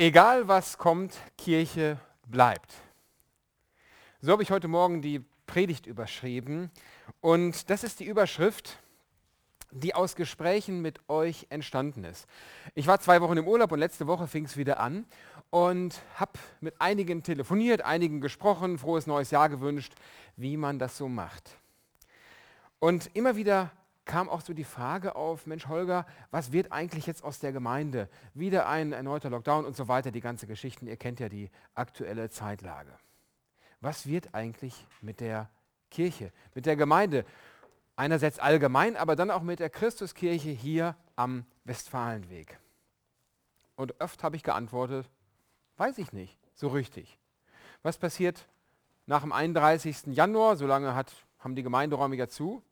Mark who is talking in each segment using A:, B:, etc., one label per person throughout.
A: Egal was kommt, Kirche bleibt. So habe ich heute Morgen die Predigt überschrieben. Und das ist die Überschrift, die aus Gesprächen mit euch entstanden ist. Ich war zwei Wochen im Urlaub und letzte Woche fing es wieder an und habe mit einigen telefoniert, einigen gesprochen, frohes neues Jahr gewünscht, wie man das so macht. Und immer wieder kam auch so die Frage auf, Mensch Holger, was wird eigentlich jetzt aus der Gemeinde? Wieder ein erneuter Lockdown und so weiter, die ganze Geschichten, ihr kennt ja die aktuelle Zeitlage. Was wird eigentlich mit der Kirche, mit der Gemeinde? Einerseits allgemein, aber dann auch mit der Christuskirche hier am Westfalenweg. Und oft habe ich geantwortet, weiß ich nicht, so richtig. Was passiert nach dem 31. Januar, solange hat, haben die Gemeinderäume ja zu,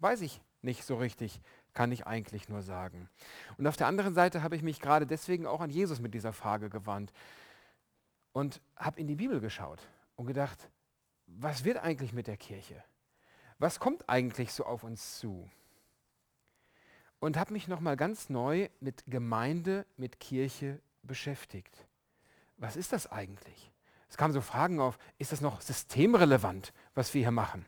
A: weiß ich nicht so richtig, kann ich eigentlich nur sagen. Und auf der anderen Seite habe ich mich gerade deswegen auch an Jesus mit dieser Frage gewandt und habe in die Bibel geschaut und gedacht, was wird eigentlich mit der Kirche? Was kommt eigentlich so auf uns zu? Und habe mich nochmal ganz neu mit Gemeinde, mit Kirche beschäftigt. Was ist das eigentlich? Es kamen so Fragen auf, ist das noch systemrelevant, was wir hier machen?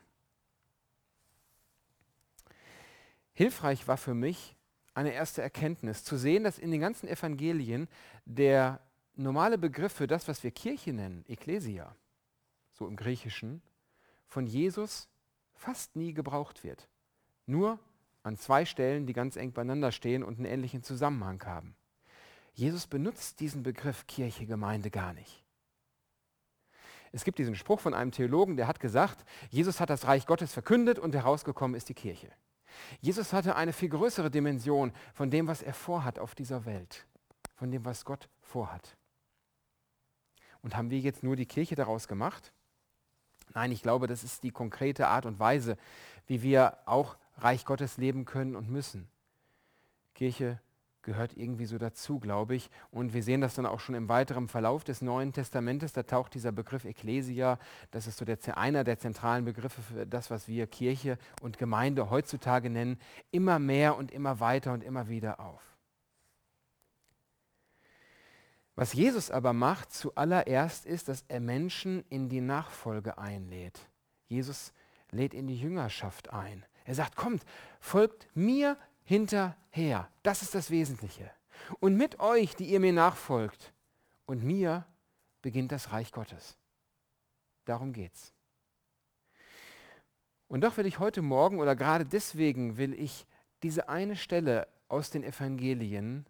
A: Hilfreich war für mich eine erste Erkenntnis, zu sehen, dass in den ganzen Evangelien der normale Begriff für das, was wir Kirche nennen, Ekklesia, so im Griechischen, von Jesus fast nie gebraucht wird. Nur an zwei Stellen, die ganz eng beieinander stehen und einen ähnlichen Zusammenhang haben. Jesus benutzt diesen Begriff Kirche, Gemeinde gar nicht. Es gibt diesen Spruch von einem Theologen, der hat gesagt, Jesus hat das Reich Gottes verkündet und herausgekommen ist die Kirche. Jesus hatte eine viel größere Dimension von dem, was er vorhat auf dieser Welt, von dem, was Gott vorhat. Und haben wir jetzt nur die Kirche daraus gemacht? Nein, ich glaube, das ist die konkrete Art und Weise, wie wir auch Reich Gottes leben können und müssen. Kirche gehört irgendwie so dazu, glaube ich. Und wir sehen das dann auch schon im weiteren Verlauf des Neuen Testamentes. Da taucht dieser Begriff Ecclesia, das ist so der, einer der zentralen Begriffe für das, was wir Kirche und Gemeinde heutzutage nennen, immer mehr und immer weiter und immer wieder auf. Was Jesus aber macht zuallererst ist, dass er Menschen in die Nachfolge einlädt. Jesus lädt in die Jüngerschaft ein. Er sagt, kommt, folgt mir hinterher. Das ist das Wesentliche. Und mit euch, die ihr mir nachfolgt, und mir beginnt das Reich Gottes. Darum geht's. Und doch will ich heute Morgen oder gerade deswegen will ich diese eine Stelle aus den Evangelien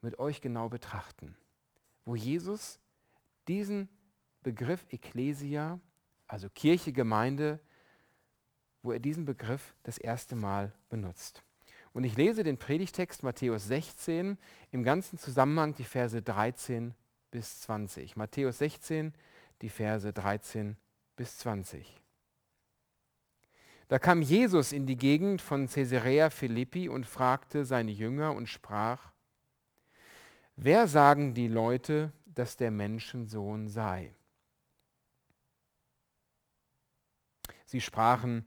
A: mit euch genau betrachten, wo Jesus diesen Begriff Ecclesia, also Kirche, Gemeinde, wo er diesen Begriff das erste Mal benutzt. Und ich lese den Predigtext Matthäus 16 im ganzen Zusammenhang die Verse 13 bis 20. Matthäus 16, die Verse 13 bis 20. Da kam Jesus in die Gegend von Caesarea Philippi und fragte seine Jünger und sprach, Wer sagen die Leute, dass der Menschensohn sei? Sie sprachen,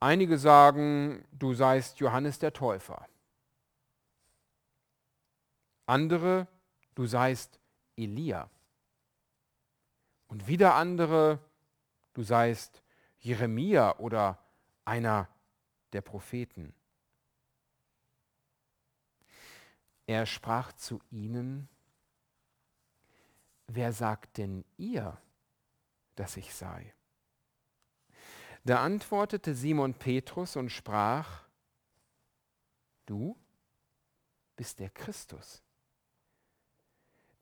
A: Einige sagen, du seist Johannes der Täufer. Andere, du seist Elia. Und wieder andere, du seist Jeremia oder einer der Propheten. Er sprach zu ihnen, wer sagt denn ihr, dass ich sei? Da antwortete Simon Petrus und sprach, du bist der Christus,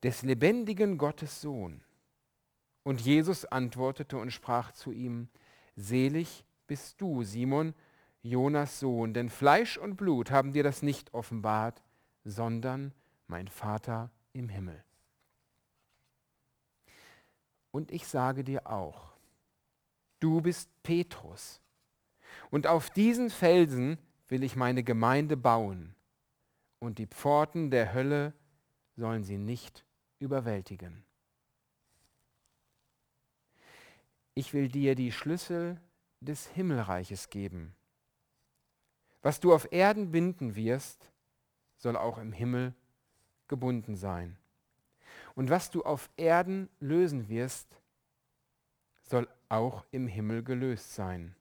A: des lebendigen Gottes Sohn. Und Jesus antwortete und sprach zu ihm, Selig bist du, Simon, Jonas Sohn, denn Fleisch und Blut haben dir das nicht offenbart, sondern mein Vater im Himmel. Und ich sage dir auch, du bist Petrus. Und auf diesen Felsen will ich meine Gemeinde bauen. Und die Pforten der Hölle sollen sie nicht überwältigen. Ich will dir die Schlüssel des Himmelreiches geben. Was du auf Erden binden wirst, soll auch im Himmel gebunden sein. Und was du auf Erden lösen wirst, soll auch im Himmel gelöst sein.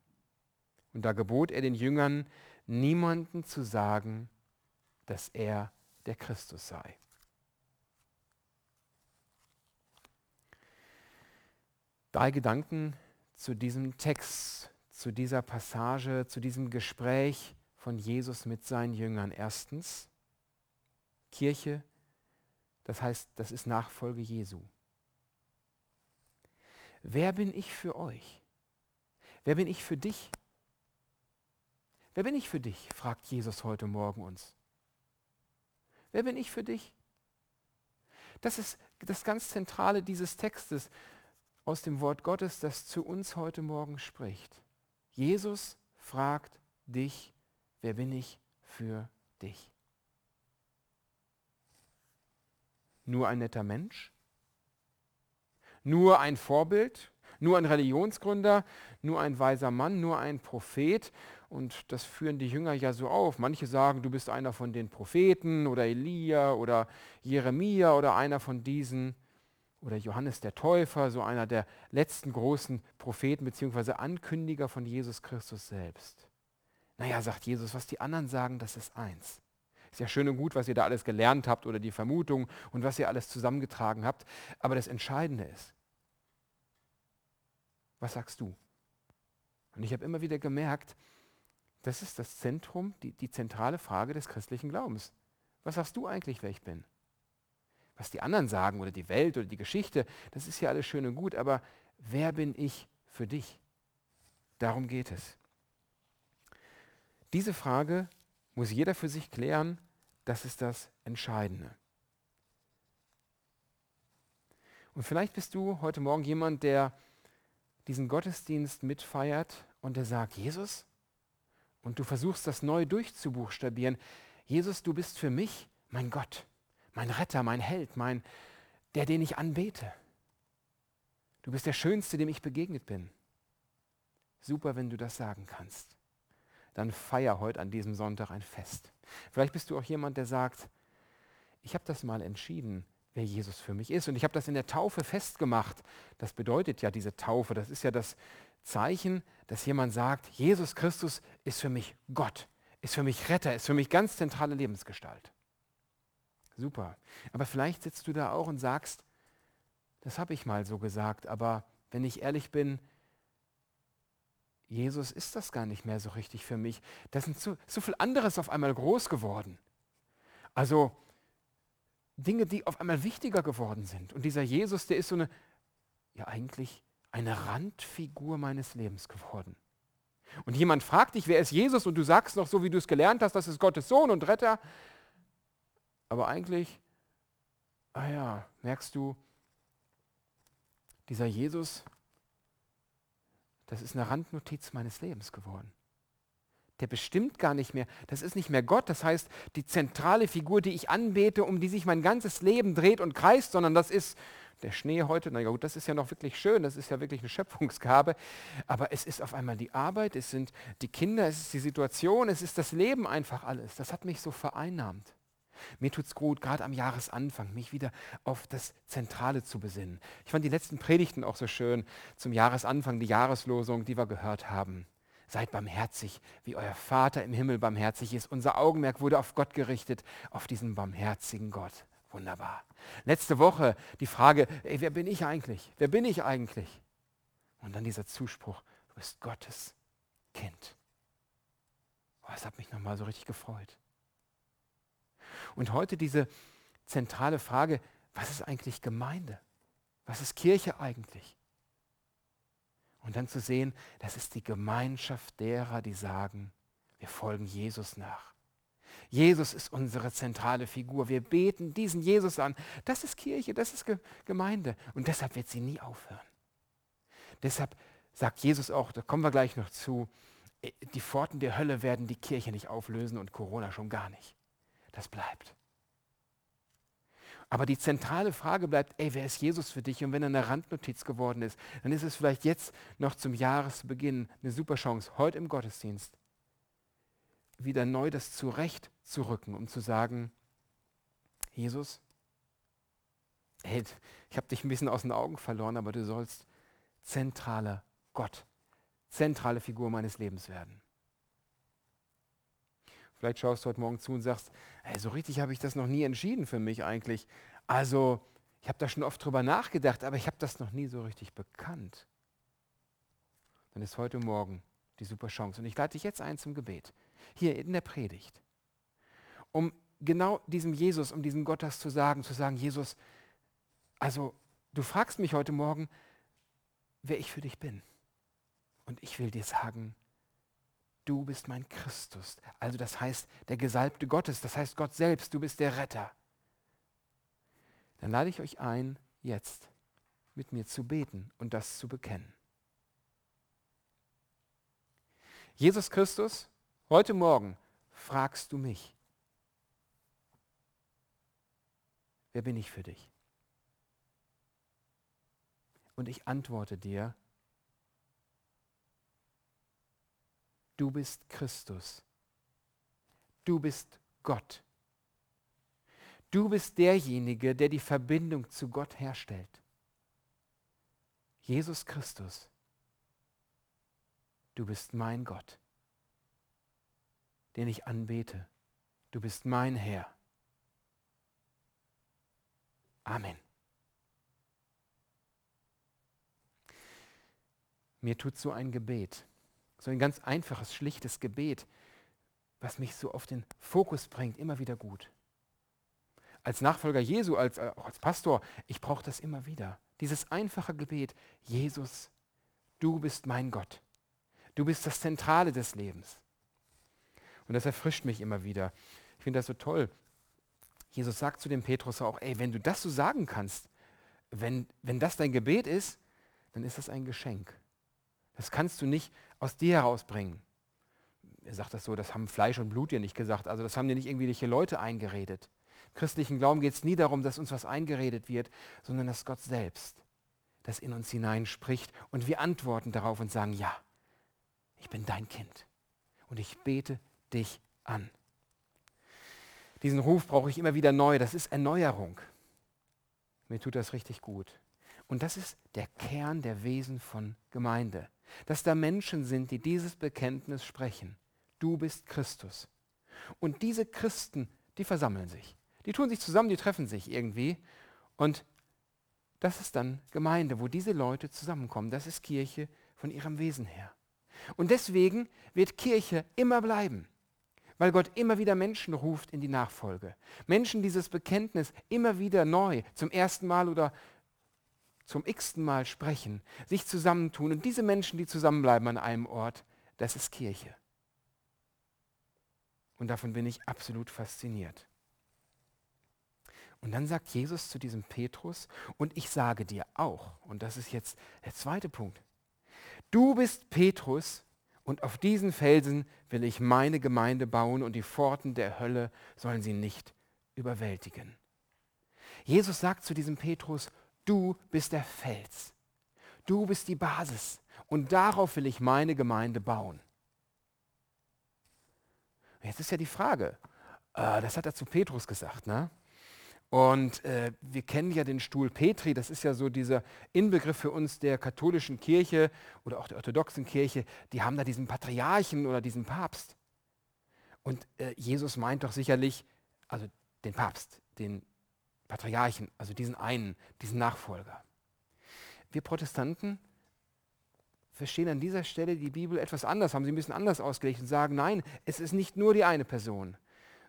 A: Und da gebot er den Jüngern, niemanden zu sagen, dass er der Christus sei. Drei Gedanken zu diesem Text, zu dieser Passage, zu diesem Gespräch von Jesus mit seinen Jüngern. Erstens, Kirche, das heißt, das ist Nachfolge Jesu. Wer bin ich für euch? Wer bin ich für dich? Wer bin ich für dich? fragt Jesus heute Morgen uns. Wer bin ich für dich? Das ist das ganz Zentrale dieses Textes aus dem Wort Gottes, das zu uns heute Morgen spricht. Jesus fragt dich, wer bin ich für dich? Nur ein netter Mensch? Nur ein Vorbild? Nur ein Religionsgründer? Nur ein weiser Mann? Nur ein Prophet? Und das führen die Jünger ja so auf. Manche sagen, du bist einer von den Propheten oder Elia oder Jeremia oder einer von diesen. Oder Johannes der Täufer, so einer der letzten großen Propheten bzw. Ankündiger von Jesus Christus selbst. Naja, sagt Jesus, was die anderen sagen, das ist eins. Ist ja schön und gut, was ihr da alles gelernt habt oder die Vermutung und was ihr alles zusammengetragen habt. Aber das Entscheidende ist, was sagst du? Und ich habe immer wieder gemerkt, das ist das Zentrum, die, die zentrale Frage des christlichen Glaubens. Was sagst du eigentlich, wer ich bin? Was die anderen sagen oder die Welt oder die Geschichte, das ist ja alles schön und gut, aber wer bin ich für dich? Darum geht es. Diese Frage muss jeder für sich klären, das ist das Entscheidende. Und vielleicht bist du heute Morgen jemand, der diesen Gottesdienst mitfeiert und der sagt, Jesus, und du versuchst das neu durchzubuchstabieren. Jesus, du bist für mich mein Gott, mein Retter, mein Held, mein, der, den ich anbete. Du bist der Schönste, dem ich begegnet bin. Super, wenn du das sagen kannst. Dann feier heute an diesem Sonntag ein Fest. Vielleicht bist du auch jemand, der sagt, ich habe das mal entschieden, wer Jesus für mich ist. Und ich habe das in der Taufe festgemacht. Das bedeutet ja diese Taufe, das ist ja das Zeichen, dass jemand sagt, Jesus Christus ist für mich Gott, ist für mich Retter, ist für mich ganz zentrale Lebensgestalt. Super. Aber vielleicht sitzt du da auch und sagst, das habe ich mal so gesagt, aber wenn ich ehrlich bin, Jesus ist das gar nicht mehr so richtig für mich. Das sind so, so viel anderes auf einmal groß geworden. Also Dinge, die auf einmal wichtiger geworden sind. Und dieser Jesus, der ist so eine, ja eigentlich eine Randfigur meines Lebens geworden. Und jemand fragt dich, wer ist Jesus? Und du sagst noch so, wie du es gelernt hast, das ist Gottes Sohn und Retter. Aber eigentlich, ah ja, merkst du, dieser Jesus, das ist eine Randnotiz meines Lebens geworden. Der bestimmt gar nicht mehr. Das ist nicht mehr Gott. Das heißt, die zentrale Figur, die ich anbete, um die sich mein ganzes Leben dreht und kreist, sondern das ist der Schnee heute, na ja gut, das ist ja noch wirklich schön, das ist ja wirklich eine Schöpfungsgabe, aber es ist auf einmal die Arbeit, es sind die Kinder, es ist die Situation, es ist das Leben einfach alles. Das hat mich so vereinnahmt. Mir tut es gut, gerade am Jahresanfang, mich wieder auf das Zentrale zu besinnen. Ich fand die letzten Predigten auch so schön zum Jahresanfang, die Jahreslosung, die wir gehört haben. Seid barmherzig, wie euer Vater im Himmel barmherzig ist. Unser Augenmerk wurde auf Gott gerichtet, auf diesen barmherzigen Gott. Wunderbar. Letzte Woche die Frage, ey, wer bin ich eigentlich? Wer bin ich eigentlich? Und dann dieser Zuspruch, du bist Gottes Kind. Oh, das hat mich nochmal so richtig gefreut. Und heute diese zentrale Frage, was ist eigentlich Gemeinde? Was ist Kirche eigentlich? Und dann zu sehen, das ist die Gemeinschaft derer, die sagen, wir folgen Jesus nach. Jesus ist unsere zentrale Figur. Wir beten diesen Jesus an. Das ist Kirche, das ist Gemeinde. Und deshalb wird sie nie aufhören. Deshalb sagt Jesus auch, da kommen wir gleich noch zu, äh, die Pforten der Hölle werden die Kirche nicht auflösen und Corona schon gar nicht. Das bleibt. Aber die zentrale Frage bleibt, ey, wer ist Jesus für dich? Und wenn er eine Randnotiz geworden ist, dann ist es vielleicht jetzt noch zum Jahresbeginn eine super Chance, heute im Gottesdienst, wieder neu das zurechtzurücken, um zu sagen, Jesus, hey, ich habe dich ein bisschen aus den Augen verloren, aber du sollst zentraler Gott, zentrale Figur meines Lebens werden. Vielleicht schaust du heute Morgen zu und sagst, hey, so richtig habe ich das noch nie entschieden für mich eigentlich. Also, ich habe da schon oft drüber nachgedacht, aber ich habe das noch nie so richtig bekannt. Dann ist heute Morgen die super Chance. Und ich lade dich jetzt ein zum Gebet. Hier in der Predigt. Um genau diesem Jesus, um diesem Gott das zu sagen, zu sagen, Jesus, also du fragst mich heute Morgen, wer ich für dich bin. Und ich will dir sagen, du bist mein Christus. Also das heißt der Gesalbte Gottes, das heißt Gott selbst, du bist der Retter. Dann lade ich euch ein, jetzt mit mir zu beten und das zu bekennen. Jesus Christus, heute Morgen fragst du mich, wer bin ich für dich? Und ich antworte dir, du bist Christus. Du bist Gott. Du bist derjenige, der die Verbindung zu Gott herstellt. Jesus Christus, du bist mein Gott, den ich anbete. Du bist mein Herr. Amen. Mir tut so ein Gebet so ein ganz einfaches, schlichtes Gebet, was mich so auf den Fokus bringt, immer wieder gut. Als Nachfolger Jesu, als, äh, als Pastor, ich brauche das immer wieder. Dieses einfache Gebet, Jesus, du bist mein Gott. Du bist das Zentrale des Lebens. Und das erfrischt mich immer wieder. Ich finde das so toll. Jesus sagt zu dem Petrus auch, ey, wenn du das so sagen kannst, wenn, wenn das dein Gebet ist, dann ist das ein Geschenk. Das kannst du nicht aus dir herausbringen. Er sagt das so, das haben Fleisch und Blut dir nicht gesagt. Also das haben dir nicht irgendwelche Leute eingeredet. Im christlichen Glauben geht es nie darum, dass uns was eingeredet wird, sondern dass Gott selbst das in uns hineinspricht und wir antworten darauf und sagen, ja, ich bin dein Kind und ich bete dich an. Diesen Ruf brauche ich immer wieder neu. Das ist Erneuerung. Mir tut das richtig gut. Und das ist der Kern der Wesen von Gemeinde dass da Menschen sind, die dieses Bekenntnis sprechen. Du bist Christus. Und diese Christen, die versammeln sich. Die tun sich zusammen, die treffen sich irgendwie. Und das ist dann Gemeinde, wo diese Leute zusammenkommen. Das ist Kirche von ihrem Wesen her. Und deswegen wird Kirche immer bleiben, weil Gott immer wieder Menschen ruft in die Nachfolge. Menschen dieses Bekenntnis immer wieder neu, zum ersten Mal oder zum x-ten Mal sprechen, sich zusammentun und diese Menschen, die zusammenbleiben an einem Ort, das ist Kirche. Und davon bin ich absolut fasziniert. Und dann sagt Jesus zu diesem Petrus, und ich sage dir auch, und das ist jetzt der zweite Punkt, du bist Petrus und auf diesen Felsen will ich meine Gemeinde bauen und die Pforten der Hölle sollen sie nicht überwältigen. Jesus sagt zu diesem Petrus, Du bist der Fels. Du bist die Basis. Und darauf will ich meine Gemeinde bauen. Jetzt ist ja die Frage, äh, das hat er zu Petrus gesagt, ne? Und äh, wir kennen ja den Stuhl Petri, das ist ja so dieser Inbegriff für uns der katholischen Kirche oder auch der orthodoxen Kirche, die haben da diesen Patriarchen oder diesen Papst. Und äh, Jesus meint doch sicherlich, also den Papst, den Patriarchen, also diesen einen, diesen Nachfolger. Wir Protestanten verstehen an dieser Stelle die Bibel etwas anders, haben sie ein bisschen anders ausgelegt und sagen, nein, es ist nicht nur die eine Person,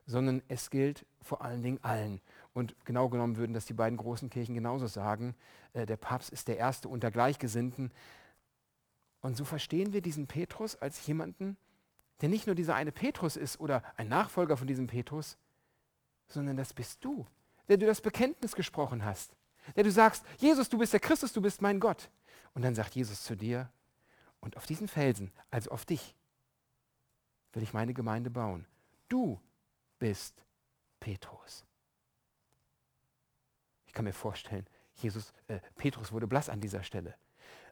A: sondern es gilt vor allen Dingen allen. Und genau genommen würden das die beiden großen Kirchen genauso sagen. Äh, der Papst ist der Erste unter Gleichgesinnten. Und so verstehen wir diesen Petrus als jemanden, der nicht nur dieser eine Petrus ist oder ein Nachfolger von diesem Petrus, sondern das bist du der du das Bekenntnis gesprochen hast, der du sagst, Jesus, du bist der Christus, du bist mein Gott. Und dann sagt Jesus zu dir, und auf diesen Felsen, also auf dich, will ich meine Gemeinde bauen. Du bist Petrus. Ich kann mir vorstellen, Jesus, äh, Petrus wurde blass an dieser Stelle.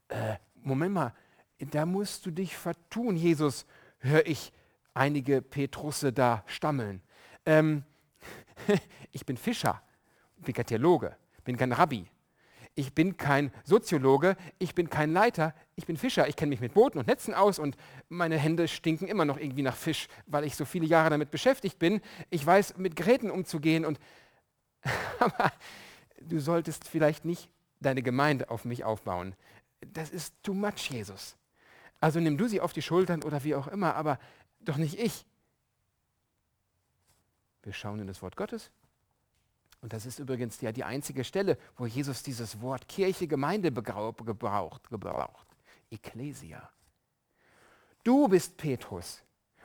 A: Äh, Moment mal, da musst du dich vertun, Jesus, höre ich einige Petrusse da stammeln. Ähm, ich bin Fischer, bin Theologe. bin kein Rabbi. Ich bin kein Soziologe, ich bin kein Leiter, ich bin Fischer. Ich kenne mich mit Booten und Netzen aus und meine Hände stinken immer noch irgendwie nach Fisch, weil ich so viele Jahre damit beschäftigt bin. Ich weiß, mit Geräten umzugehen und aber du solltest vielleicht nicht deine Gemeinde auf mich aufbauen. Das ist too much, Jesus. Also nimm du sie auf die Schultern oder wie auch immer, aber doch nicht ich. Wir schauen in das Wort Gottes. Und das ist übrigens ja die einzige Stelle, wo Jesus dieses Wort Kirche, Gemeinde gebraucht, gebraucht. Ecclesia. Du bist Petrus.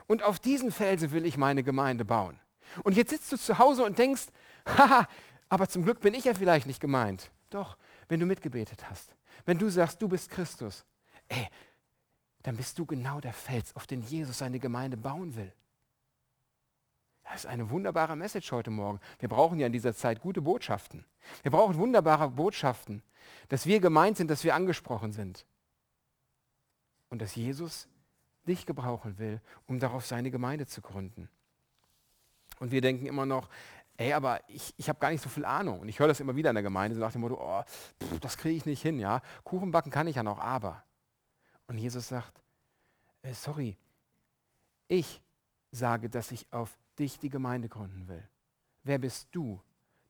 A: Und auf diesen Felsen will ich meine Gemeinde bauen. Und jetzt sitzt du zu Hause und denkst, haha, aber zum Glück bin ich ja vielleicht nicht gemeint. Doch, wenn du mitgebetet hast, wenn du sagst, du bist Christus, ey, dann bist du genau der Fels, auf den Jesus seine Gemeinde bauen will. Das ist eine wunderbare Message heute Morgen. Wir brauchen ja in dieser Zeit gute Botschaften. Wir brauchen wunderbare Botschaften, dass wir gemeint sind, dass wir angesprochen sind. Und dass Jesus dich gebrauchen will, um darauf seine Gemeinde zu gründen. Und wir denken immer noch, ey, aber ich, ich habe gar nicht so viel Ahnung. Und ich höre das immer wieder in der Gemeinde, so nach dem Motto, oh, pff, das kriege ich nicht hin, ja. Kuchen backen kann ich ja noch, aber. Und Jesus sagt, äh, sorry, ich sage, dass ich auf dich die Gemeinde gründen will. Wer bist du,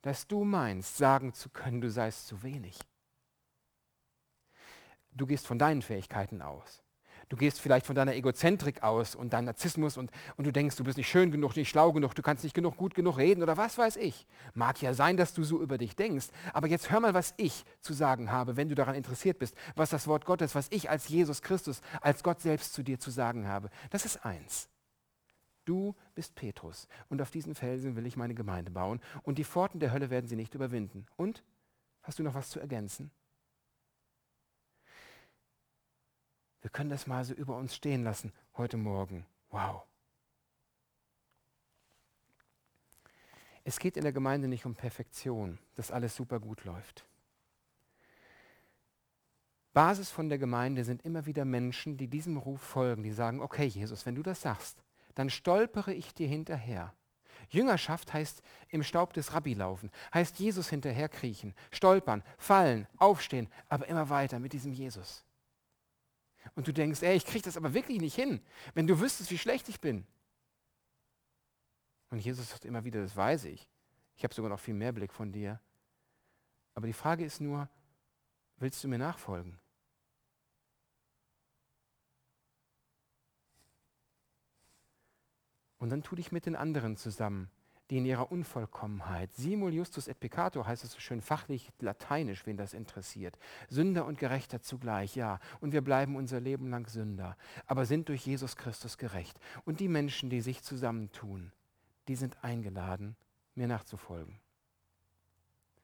A: dass du meinst, sagen zu können, du seist zu wenig? Du gehst von deinen Fähigkeiten aus. Du gehst vielleicht von deiner Egozentrik aus und deinem Narzissmus und, und du denkst, du bist nicht schön genug, nicht schlau genug, du kannst nicht genug gut genug reden oder was weiß ich. Mag ja sein, dass du so über dich denkst, aber jetzt hör mal, was ich zu sagen habe, wenn du daran interessiert bist, was das Wort Gottes, was ich als Jesus Christus, als Gott selbst zu dir zu sagen habe. Das ist eins. Du bist Petrus und auf diesen Felsen will ich meine Gemeinde bauen und die Pforten der Hölle werden sie nicht überwinden. Und? Hast du noch was zu ergänzen? Wir können das mal so über uns stehen lassen heute Morgen. Wow. Es geht in der Gemeinde nicht um Perfektion, dass alles super gut läuft. Basis von der Gemeinde sind immer wieder Menschen, die diesem Ruf folgen, die sagen, okay Jesus, wenn du das sagst, dann stolpere ich dir hinterher. Jüngerschaft heißt im Staub des Rabbi laufen, heißt Jesus hinterher kriechen, stolpern, fallen, aufstehen, aber immer weiter mit diesem Jesus. Und du denkst, ey, ich kriege das aber wirklich nicht hin, wenn du wüsstest, wie schlecht ich bin. Und Jesus sagt immer wieder, das weiß ich. Ich habe sogar noch viel mehr Blick von dir. Aber die Frage ist nur, willst du mir nachfolgen? Und dann tu dich mit den anderen zusammen die in ihrer Unvollkommenheit, simul justus et peccator heißt es so schön fachlich lateinisch, wen das interessiert, Sünder und Gerechter zugleich, ja, und wir bleiben unser Leben lang Sünder, aber sind durch Jesus Christus gerecht. Und die Menschen, die sich zusammentun, die sind eingeladen, mir nachzufolgen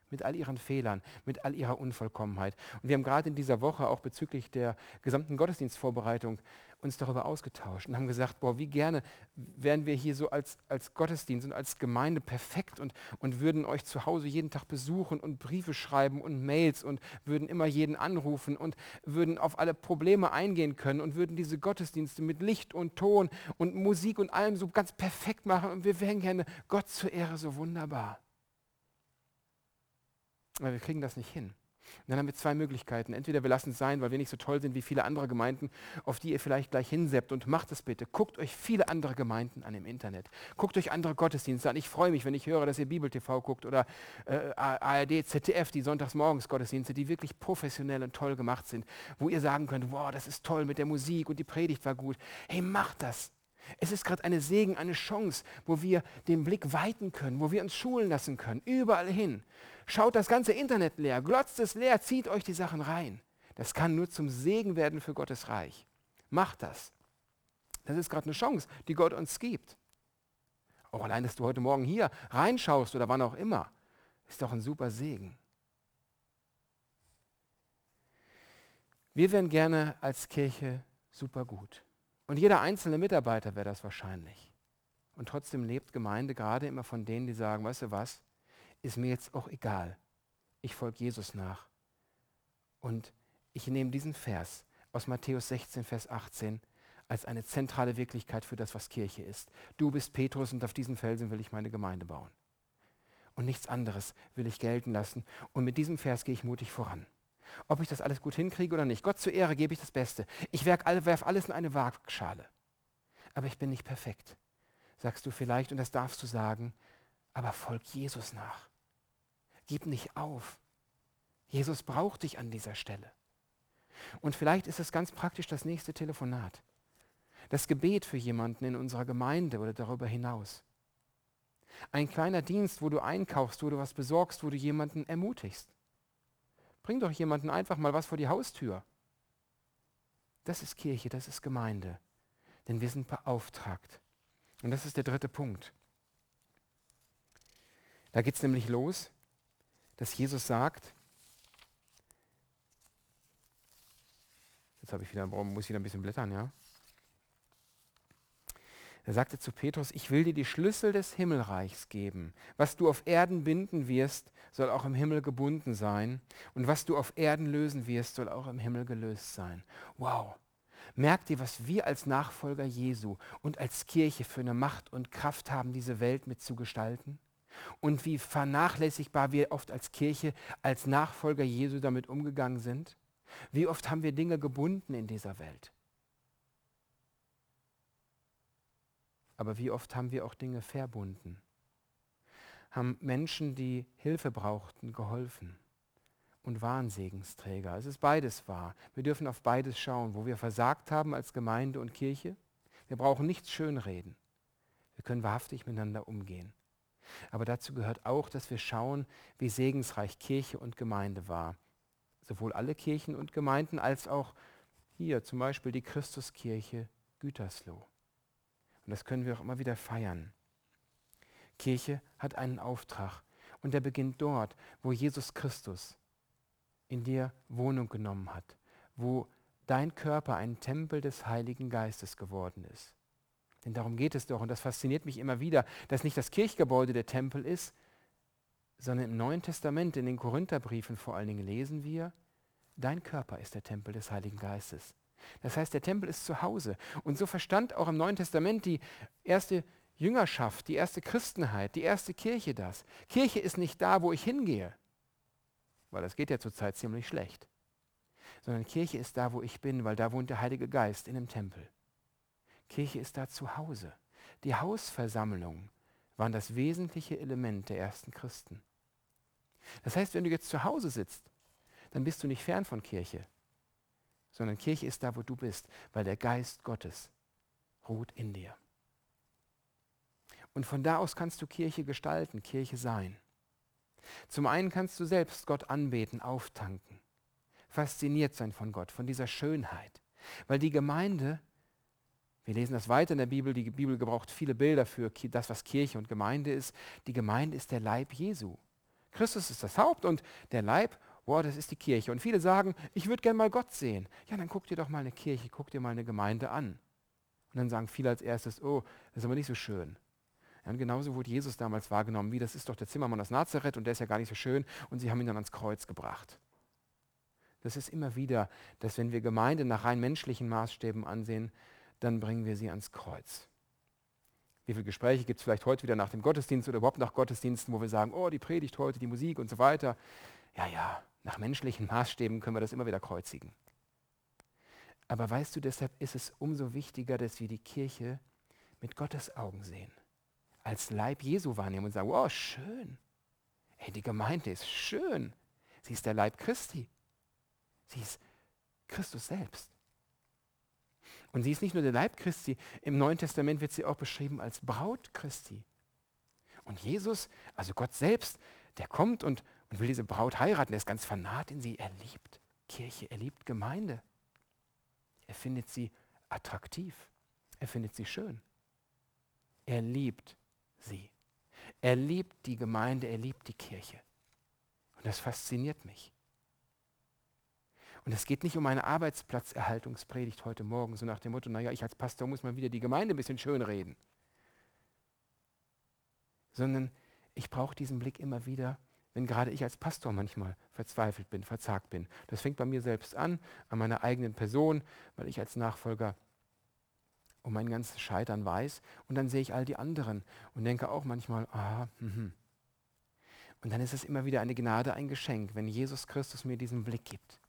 A: mit all ihren Fehlern, mit all ihrer Unvollkommenheit. Und wir haben gerade in dieser Woche auch bezüglich der gesamten Gottesdienstvorbereitung uns darüber ausgetauscht und haben gesagt, boah, wie gerne wären wir hier so als, als Gottesdienst und als Gemeinde perfekt und, und würden euch zu Hause jeden Tag besuchen und Briefe schreiben und Mails und würden immer jeden anrufen und würden auf alle Probleme eingehen können und würden diese Gottesdienste mit Licht und Ton und Musik und allem so ganz perfekt machen und wir wären gerne Gott zur Ehre so wunderbar. Aber wir kriegen das nicht hin. Und dann haben wir zwei Möglichkeiten. Entweder wir lassen es sein, weil wir nicht so toll sind wie viele andere Gemeinden, auf die ihr vielleicht gleich hinseppt und macht es bitte. Guckt euch viele andere Gemeinden an im Internet. Guckt euch andere Gottesdienste an. Ich freue mich, wenn ich höre, dass ihr Bibel TV guckt oder äh, ARD, ZDF, die sonntagsmorgens Gottesdienste, die wirklich professionell und toll gemacht sind, wo ihr sagen könnt, wow, das ist toll mit der Musik und die Predigt war gut. Hey, macht das. Es ist gerade eine Segen, eine Chance, wo wir den Blick weiten können, wo wir uns schulen lassen können, überall hin. Schaut das ganze Internet leer, glotzt es leer, zieht euch die Sachen rein. Das kann nur zum Segen werden für Gottes Reich. Macht das. Das ist gerade eine Chance, die Gott uns gibt. Auch allein, dass du heute Morgen hier reinschaust oder wann auch immer, ist doch ein super Segen. Wir wären gerne als Kirche super gut. Und jeder einzelne Mitarbeiter wäre das wahrscheinlich. Und trotzdem lebt Gemeinde gerade immer von denen, die sagen, weißt du was, ist mir jetzt auch egal. Ich folge Jesus nach. Und ich nehme diesen Vers aus Matthäus 16, Vers 18 als eine zentrale Wirklichkeit für das, was Kirche ist. Du bist Petrus und auf diesen Felsen will ich meine Gemeinde bauen. Und nichts anderes will ich gelten lassen. Und mit diesem Vers gehe ich mutig voran. Ob ich das alles gut hinkriege oder nicht. Gott zur Ehre gebe ich das Beste. Ich werfe alles in eine Waagschale. Aber ich bin nicht perfekt. Sagst du vielleicht, und das darfst du sagen, aber folg Jesus nach. Gib nicht auf. Jesus braucht dich an dieser Stelle. Und vielleicht ist es ganz praktisch das nächste Telefonat. Das Gebet für jemanden in unserer Gemeinde oder darüber hinaus. Ein kleiner Dienst, wo du einkaufst, wo du was besorgst, wo du jemanden ermutigst. Bring doch jemanden einfach mal was vor die Haustür. Das ist Kirche, das ist Gemeinde. Denn wir sind beauftragt. Und das ist der dritte Punkt. Da geht es nämlich los, dass Jesus sagt, jetzt habe ich wieder, muss ich wieder ein bisschen blättern, ja? Er sagte zu Petrus, ich will dir die Schlüssel des Himmelreichs geben. Was du auf Erden binden wirst, soll auch im Himmel gebunden sein. Und was du auf Erden lösen wirst, soll auch im Himmel gelöst sein. Wow. Merkt ihr, was wir als Nachfolger Jesu und als Kirche für eine Macht und Kraft haben, diese Welt mitzugestalten? Und wie vernachlässigbar wir oft als Kirche, als Nachfolger Jesu damit umgegangen sind? Wie oft haben wir Dinge gebunden in dieser Welt? Aber wie oft haben wir auch Dinge verbunden? Haben Menschen, die Hilfe brauchten, geholfen? Und waren Segensträger. Es ist beides wahr. Wir dürfen auf beides schauen, wo wir versagt haben als Gemeinde und Kirche. Wir brauchen nichts schönreden. Wir können wahrhaftig miteinander umgehen. Aber dazu gehört auch, dass wir schauen, wie segensreich Kirche und Gemeinde war. Sowohl alle Kirchen und Gemeinden als auch hier zum Beispiel die Christuskirche Gütersloh. Und das können wir auch immer wieder feiern. Kirche hat einen Auftrag und der beginnt dort, wo Jesus Christus in dir Wohnung genommen hat, wo dein Körper ein Tempel des Heiligen Geistes geworden ist. Denn darum geht es doch, und das fasziniert mich immer wieder, dass nicht das Kirchgebäude der Tempel ist, sondern im Neuen Testament, in den Korintherbriefen vor allen Dingen lesen wir, dein Körper ist der Tempel des Heiligen Geistes. Das heißt, der Tempel ist zu Hause. Und so verstand auch im Neuen Testament die erste Jüngerschaft, die erste Christenheit, die erste Kirche das. Kirche ist nicht da, wo ich hingehe, weil das geht ja zurzeit ziemlich schlecht, sondern Kirche ist da, wo ich bin, weil da wohnt der Heilige Geist in dem Tempel. Kirche ist da zu Hause. Die Hausversammlungen waren das wesentliche Element der ersten Christen. Das heißt, wenn du jetzt zu Hause sitzt, dann bist du nicht fern von Kirche, sondern Kirche ist da, wo du bist, weil der Geist Gottes ruht in dir. Und von da aus kannst du Kirche gestalten, Kirche sein. Zum einen kannst du selbst Gott anbeten, auftanken, fasziniert sein von Gott, von dieser Schönheit, weil die Gemeinde, wir lesen das weiter in der Bibel, die Bibel gebraucht viele Bilder für das, was Kirche und Gemeinde ist. Die Gemeinde ist der Leib Jesu. Christus ist das Haupt und der Leib boah, das ist die Kirche. Und viele sagen, ich würde gerne mal Gott sehen. Ja, dann guck dir doch mal eine Kirche, guck dir mal eine Gemeinde an. Und dann sagen viele als erstes, oh, das ist aber nicht so schön. Ja, und genauso wurde Jesus damals wahrgenommen, wie das ist doch der Zimmermann aus Nazareth und der ist ja gar nicht so schön und sie haben ihn dann ans Kreuz gebracht. Das ist immer wieder, dass wenn wir Gemeinde nach rein menschlichen Maßstäben ansehen, dann bringen wir sie ans Kreuz. Wie viele Gespräche gibt es vielleicht heute wieder nach dem Gottesdienst oder überhaupt nach Gottesdiensten, wo wir sagen, oh, die Predigt heute, die Musik und so weiter. Ja, ja, nach menschlichen Maßstäben können wir das immer wieder kreuzigen. Aber weißt du, deshalb ist es umso wichtiger, dass wir die Kirche mit Gottes Augen sehen. Als Leib Jesu wahrnehmen und sagen, oh, schön. Hey, die Gemeinde ist schön. Sie ist der Leib Christi. Sie ist Christus selbst. Und sie ist nicht nur der Leib Christi, im Neuen Testament wird sie auch beschrieben als Braut Christi. Und Jesus, also Gott selbst, der kommt und und will diese Braut heiraten. Er ist ganz fanat in sie. Er liebt Kirche, er liebt Gemeinde. Er findet sie attraktiv. Er findet sie schön. Er liebt sie. Er liebt die Gemeinde, er liebt die Kirche. Und das fasziniert mich. Und es geht nicht um eine Arbeitsplatzerhaltungspredigt heute Morgen, so nach dem Motto, naja, ich als Pastor muss mal wieder die Gemeinde ein bisschen schön reden. Sondern ich brauche diesen Blick immer wieder wenn gerade ich als Pastor manchmal verzweifelt bin, verzagt bin. Das fängt bei mir selbst an, an meiner eigenen Person, weil ich als Nachfolger um mein ganzes Scheitern weiß. Und dann sehe ich all die anderen und denke auch manchmal, ah, mh. Und dann ist es immer wieder eine Gnade, ein Geschenk, wenn Jesus Christus mir diesen Blick gibt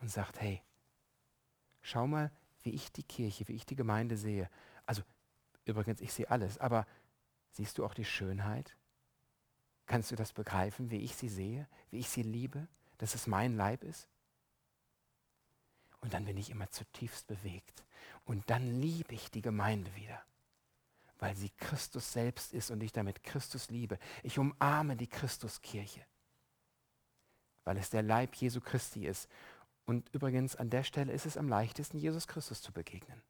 A: und sagt, hey, schau mal, wie ich die Kirche, wie ich die Gemeinde sehe. Also übrigens, ich sehe alles, aber siehst du auch die Schönheit? Kannst du das begreifen, wie ich sie sehe, wie ich sie liebe, dass es mein Leib ist? Und dann bin ich immer zutiefst bewegt. Und dann liebe ich die Gemeinde wieder, weil sie Christus selbst ist und ich damit Christus liebe. Ich umarme die Christuskirche, weil es der Leib Jesu Christi ist. Und übrigens an der Stelle ist es am leichtesten, Jesus Christus zu begegnen.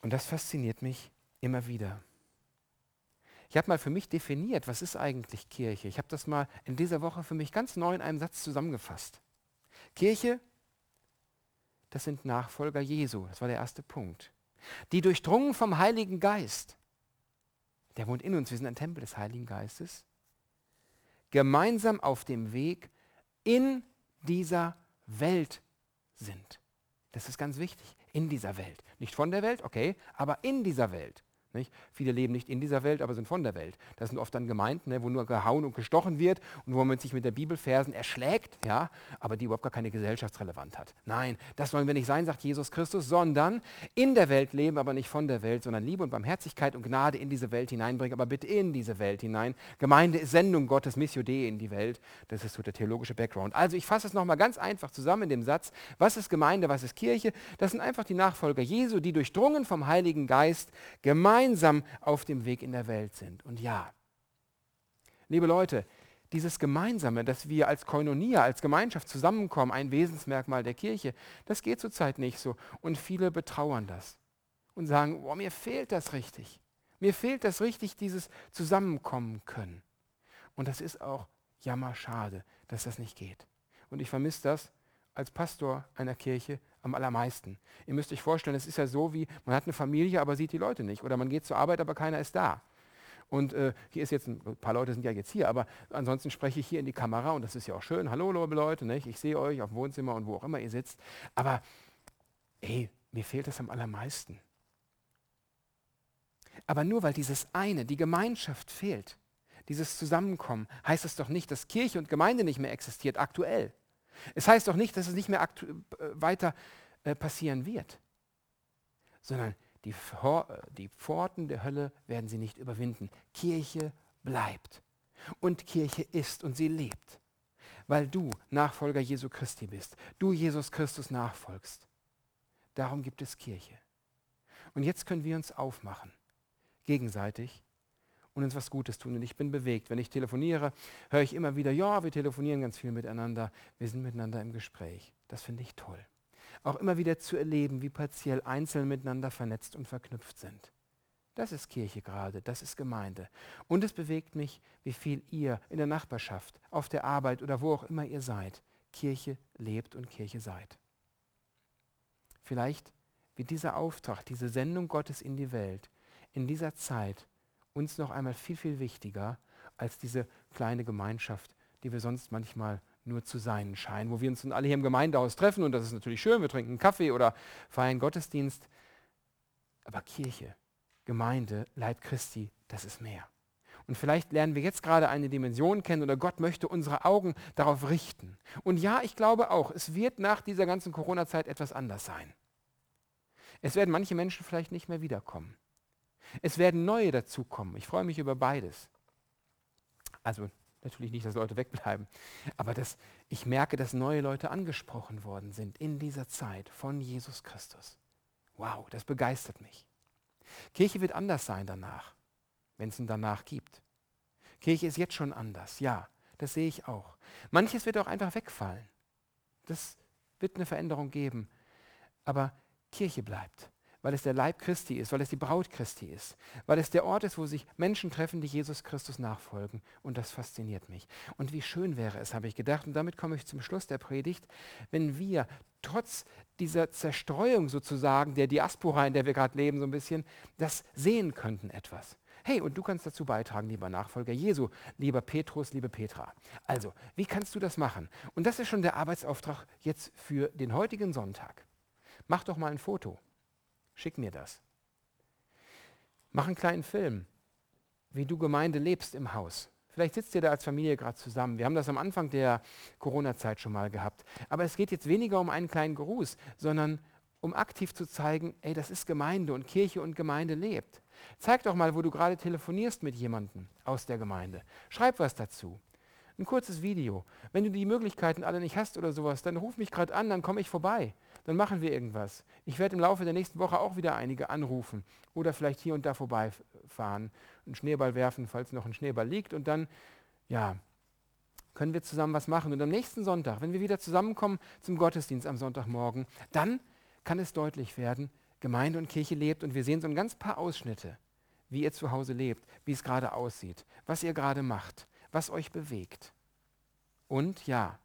A: Und das fasziniert mich immer wieder. Ich habe mal für mich definiert, was ist eigentlich Kirche. Ich habe das mal in dieser Woche für mich ganz neu in einem Satz zusammengefasst. Kirche, das sind Nachfolger Jesu. Das war der erste Punkt. Die durchdrungen vom Heiligen Geist, der wohnt in uns, wir sind ein Tempel des Heiligen Geistes, gemeinsam auf dem Weg in dieser Welt sind. Das ist ganz wichtig. In dieser Welt. Nicht von der Welt, okay, aber in dieser Welt. Nicht? Viele leben nicht in dieser Welt, aber sind von der Welt. Das sind oft dann Gemeinden, ne, wo nur gehauen und gestochen wird und wo man sich mit der Bibelfersen erschlägt, ja, aber die überhaupt gar keine Gesellschaftsrelevanz hat. Nein, das wollen wir nicht sein, sagt Jesus Christus, sondern in der Welt leben, aber nicht von der Welt, sondern Liebe und Barmherzigkeit und Gnade in diese Welt hineinbringen, aber bitte in diese Welt hinein. Gemeinde ist Sendung Gottes, Missio Dei in die Welt. Das ist so der theologische Background. Also ich fasse es nochmal ganz einfach zusammen in dem Satz, was ist Gemeinde, was ist Kirche? Das sind einfach die Nachfolger Jesu, die durchdrungen vom Heiligen Geist gemeinsam gemeinsam auf dem Weg in der Welt sind. Und ja, liebe Leute, dieses Gemeinsame, dass wir als Koinonia, als Gemeinschaft zusammenkommen, ein Wesensmerkmal der Kirche, das geht zurzeit nicht so. Und viele betrauern das und sagen, oh, mir fehlt das richtig. Mir fehlt das richtig, dieses Zusammenkommen können. Und das ist auch jammerschade, dass das nicht geht. Und ich vermisse das als Pastor einer Kirche am allermeisten. Ihr müsst euch vorstellen, es ist ja so wie, man hat eine Familie, aber sieht die Leute nicht. Oder man geht zur Arbeit, aber keiner ist da. Und äh, hier ist jetzt, ein, paar Leute sind ja jetzt hier, aber ansonsten spreche ich hier in die Kamera und das ist ja auch schön. Hallo, liebe Leute, nicht? ich sehe euch auf dem Wohnzimmer und wo auch immer ihr sitzt. Aber ey, mir fehlt das am allermeisten. Aber nur weil dieses eine, die Gemeinschaft fehlt, dieses Zusammenkommen, heißt es doch nicht, dass Kirche und Gemeinde nicht mehr existiert, aktuell. Es heißt doch nicht, dass es nicht mehr äh, weiter äh, passieren wird, sondern die, äh, die Pforten der Hölle werden sie nicht überwinden. Kirche bleibt. Und Kirche ist und sie lebt, weil du Nachfolger Jesu Christi bist, du Jesus Christus nachfolgst. Darum gibt es Kirche. Und jetzt können wir uns aufmachen, gegenseitig und uns was Gutes tun. Und ich bin bewegt. Wenn ich telefoniere, höre ich immer wieder, ja, wir telefonieren ganz viel miteinander, wir sind miteinander im Gespräch. Das finde ich toll. Auch immer wieder zu erleben, wie partiell einzeln miteinander vernetzt und verknüpft sind. Das ist Kirche gerade, das ist Gemeinde. Und es bewegt mich, wie viel ihr in der Nachbarschaft, auf der Arbeit oder wo auch immer ihr seid, Kirche lebt und Kirche seid. Vielleicht wird dieser Auftrag, diese Sendung Gottes in die Welt in dieser Zeit uns noch einmal viel, viel wichtiger als diese kleine Gemeinschaft, die wir sonst manchmal nur zu sein scheinen, wo wir uns alle hier im Gemeindehaus treffen und das ist natürlich schön, wir trinken Kaffee oder feiern Gottesdienst. Aber Kirche, Gemeinde, Leib Christi, das ist mehr. Und vielleicht lernen wir jetzt gerade eine Dimension kennen oder Gott möchte unsere Augen darauf richten. Und ja, ich glaube auch, es wird nach dieser ganzen Corona-Zeit etwas anders sein. Es werden manche Menschen vielleicht nicht mehr wiederkommen. Es werden neue dazukommen. Ich freue mich über beides. Also natürlich nicht, dass Leute wegbleiben, aber dass ich merke, dass neue Leute angesprochen worden sind in dieser Zeit von Jesus Christus. Wow, das begeistert mich. Kirche wird anders sein danach, wenn es ihn danach gibt. Kirche ist jetzt schon anders, ja, das sehe ich auch. Manches wird auch einfach wegfallen. Das wird eine Veränderung geben, aber Kirche bleibt weil es der Leib Christi ist, weil es die Braut Christi ist, weil es der Ort ist, wo sich Menschen treffen, die Jesus Christus nachfolgen. Und das fasziniert mich. Und wie schön wäre es, habe ich gedacht, und damit komme ich zum Schluss der Predigt, wenn wir trotz dieser Zerstreuung sozusagen, der Diaspora, in der wir gerade leben, so ein bisschen, das sehen könnten etwas. Hey, und du kannst dazu beitragen, lieber Nachfolger Jesu, lieber Petrus, liebe Petra. Also, wie kannst du das machen? Und das ist schon der Arbeitsauftrag jetzt für den heutigen Sonntag. Mach doch mal ein Foto Schick mir das. Mach einen kleinen Film. wie du Gemeinde lebst im Haus. Vielleicht sitzt ihr da als Familie gerade zusammen. Wir haben das am Anfang der Corona-Zeit schon mal gehabt. Aber es geht jetzt weniger um einen kleinen Gruß, sondern um aktiv zu zeigen, ey, das ist Gemeinde und Kirche und Gemeinde lebt. Zeig doch mal, wo du gerade telefonierst mit jemandem aus der Gemeinde. Schreib was dazu. Ein kurzes Video. Wenn du die Möglichkeiten alle nicht hast oder sowas, dann ruf mich gerade an, dann komme ich vorbei. Dann machen wir irgendwas. Ich werde im Laufe der nächsten Woche auch wieder einige anrufen oder vielleicht hier und da vorbeifahren, einen Schneeball werfen, falls noch ein Schneeball liegt und dann, ja, können wir zusammen was machen. Und am nächsten Sonntag, wenn wir wieder zusammenkommen zum Gottesdienst am Sonntagmorgen, dann kann es deutlich werden, Gemeinde und Kirche lebt und wir sehen so ein ganz paar Ausschnitte, wie ihr zu Hause lebt, wie es gerade aussieht, was ihr gerade macht, was euch bewegt. Und ja,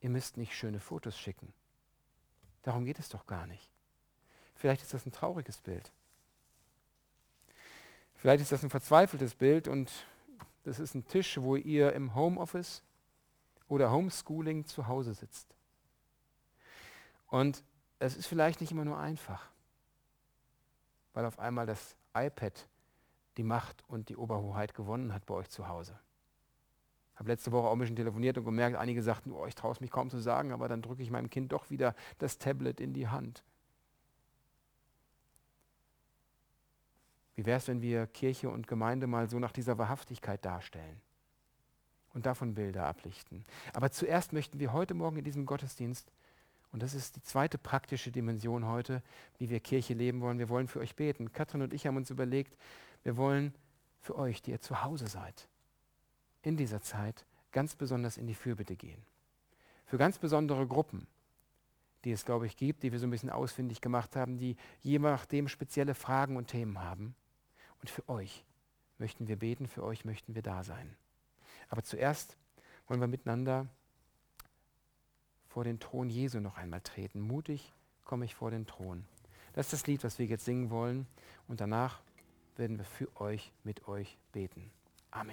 A: ihr müsst nicht schöne Fotos schicken. Darum geht es doch gar nicht. Vielleicht ist das ein trauriges Bild. Vielleicht ist das ein verzweifeltes Bild und das ist ein Tisch, wo ihr im Homeoffice oder Homeschooling zu Hause sitzt. Und es ist vielleicht nicht immer nur einfach, weil auf einmal das iPad die Macht und die Oberhoheit gewonnen hat bei euch zu Hause. Ich habe letzte Woche auch ein bisschen telefoniert und gemerkt, einige sagten, oh, ich traue es mich kaum zu sagen, aber dann drücke ich meinem Kind doch wieder das Tablet in die Hand. Wie wäre es, wenn wir Kirche und Gemeinde mal so nach dieser Wahrhaftigkeit darstellen und davon Bilder ablichten? Aber zuerst möchten wir heute Morgen in diesem Gottesdienst, und das ist die zweite praktische Dimension heute, wie wir Kirche leben wollen, wir wollen für euch beten. Katrin und ich haben uns überlegt, wir wollen für euch, die ihr zu Hause seid, in dieser Zeit ganz besonders in die Fürbitte gehen. Für ganz besondere Gruppen, die es, glaube ich, gibt, die wir so ein bisschen ausfindig gemacht haben, die je nachdem spezielle Fragen und Themen haben. Und für euch möchten wir beten, für euch möchten wir da sein. Aber zuerst wollen wir miteinander vor den Thron Jesu noch einmal treten. Mutig komme ich vor den Thron. Das ist das Lied, was wir jetzt singen wollen. Und danach werden wir für euch, mit euch beten. Amen.